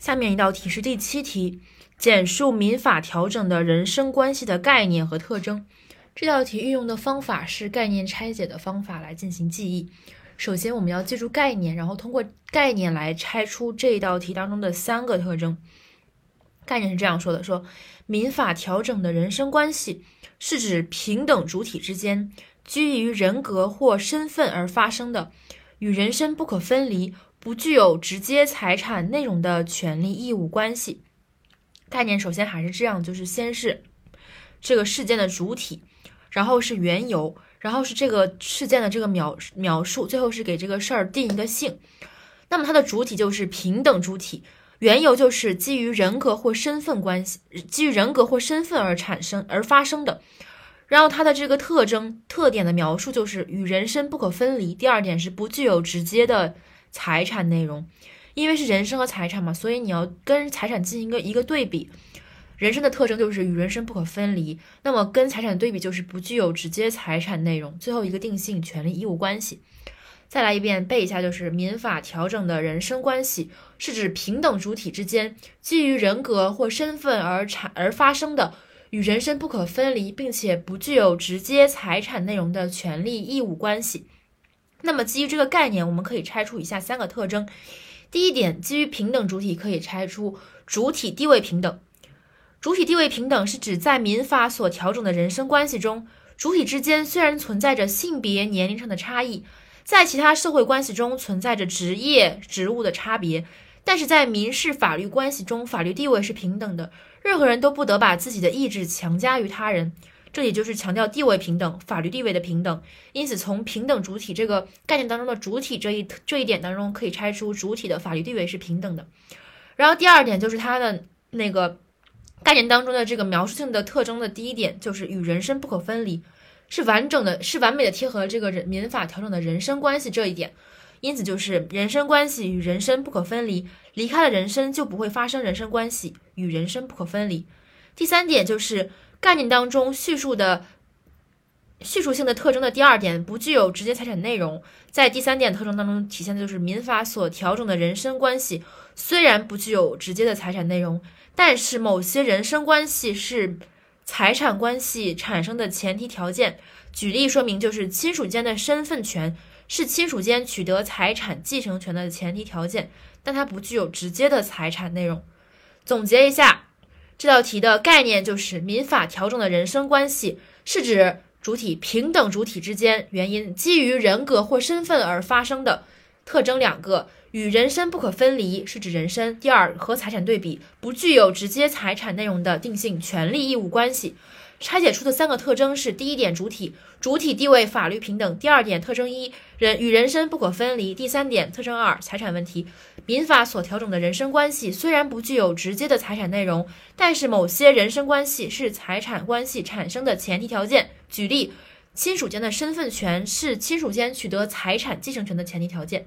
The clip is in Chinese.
下面一道题是第七题，简述民法调整的人身关系的概念和特征。这道题运用的方法是概念拆解的方法来进行记忆。首先，我们要记住概念，然后通过概念来拆出这道题当中的三个特征。概念是这样说的：说民法调整的人身关系是指平等主体之间基于人格或身份而发生的，与人身不可分离。不具有直接财产内容的权利义务关系概念，首先还是这样，就是先是这个事件的主体，然后是缘由，然后是这个事件的这个描描述，最后是给这个事儿定一个性。那么它的主体就是平等主体，缘由就是基于人格或身份关系，基于人格或身份而产生而发生的。然后它的这个特征特点的描述就是与人身不可分离。第二点是不具有直接的。财产内容，因为是人身和财产嘛，所以你要跟财产进行一个一个对比。人身的特征就是与人身不可分离，那么跟财产对比就是不具有直接财产内容。最后一个定性权利义务关系，再来一遍背一下，就是民法调整的人身关系是指平等主体之间基于人格或身份而产而发生的与人身不可分离，并且不具有直接财产内容的权利义务关系。那么基于这个概念，我们可以拆出以下三个特征。第一点，基于平等主体，可以拆出主体地位平等。主体地位平等是指在民法所调整的人身关系中，主体之间虽然存在着性别、年龄上的差异，在其他社会关系中存在着职业、职务的差别，但是在民事法律关系中，法律地位是平等的，任何人都不得把自己的意志强加于他人。这里就是强调地位平等，法律地位的平等。因此，从平等主体这个概念当中的主体这一这一点当中，可以拆出主体的法律地位是平等的。然后第二点就是它的那个概念当中的这个描述性的特征的第一点，就是与人身不可分离，是完整的，是完美的贴合这个人民法调整的人身关系这一点。因此，就是人身关系与人身不可分离，离开了人身就不会发生人身关系，与人身不可分离。第三点就是。概念当中叙述的叙述性的特征的第二点不具有直接财产内容，在第三点特征当中体现的就是民法所调整的人身关系，虽然不具有直接的财产内容，但是某些人身关系是财产关系产生的前提条件。举例说明，就是亲属间的身份权是亲属间取得财产继承权的前提条件，但它不具有直接的财产内容。总结一下。这道题的概念就是民法调整的人身关系，是指主体平等主体之间原因基于人格或身份而发生的特征两个，与人身不可分离，是指人身。第二和财产对比，不具有直接财产内容的定性权利义务关系。拆解出的三个特征是：第一点，主体主体地位法律平等；第二点，特征一人与人身不可分离；第三点，特征二财产问题。民法所调整的人身关系虽然不具有直接的财产内容，但是某些人身关系是财产关系产生的前提条件。举例，亲属间的身份权是亲属间取得财产继承权的前提条件。